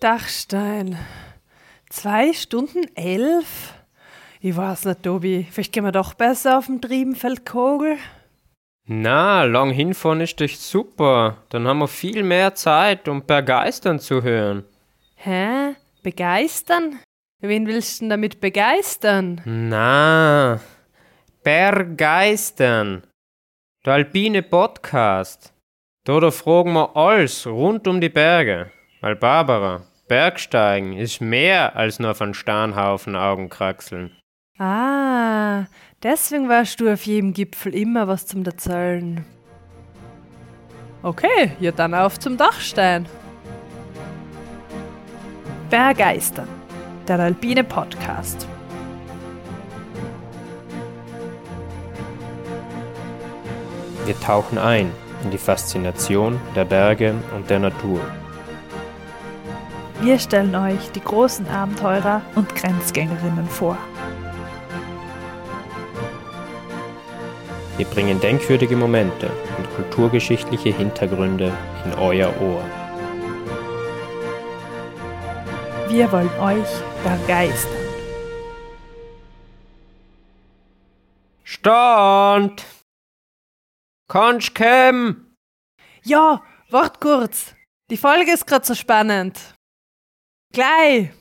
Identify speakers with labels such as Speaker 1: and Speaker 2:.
Speaker 1: Dachstein. Zwei Stunden elf? Ich weiß nicht, Tobi. Vielleicht gehen wir doch besser auf dem Triebenfeldkogel.
Speaker 2: Na, lang hinfahren ist doch super. Dann haben wir viel mehr Zeit, um begeistern zu hören.
Speaker 1: Hä? Begeistern? Wen willst du denn damit begeistern?
Speaker 2: Na, begeistern. Der alpine Podcast. Da, da fragen wir alles rund um die Berge. Weil Barbara, Bergsteigen ist mehr als nur von Starnhaufen Augenkraxeln.
Speaker 1: Ah, deswegen warst du auf jedem Gipfel immer was zum Erzählen. Okay, ja dann auf zum Dachstein. Bergeistern, der alpine Podcast.
Speaker 2: Wir tauchen ein in die Faszination der Berge und der Natur.
Speaker 3: Wir stellen euch die großen Abenteurer und Grenzgängerinnen vor.
Speaker 2: Wir bringen denkwürdige Momente und kulturgeschichtliche Hintergründe in euer Ohr.
Speaker 3: Wir wollen euch begeistern.
Speaker 2: Stand! Kannst kommen?
Speaker 1: Ja, wart kurz. Die Folge ist gerade so spannend. Gleich.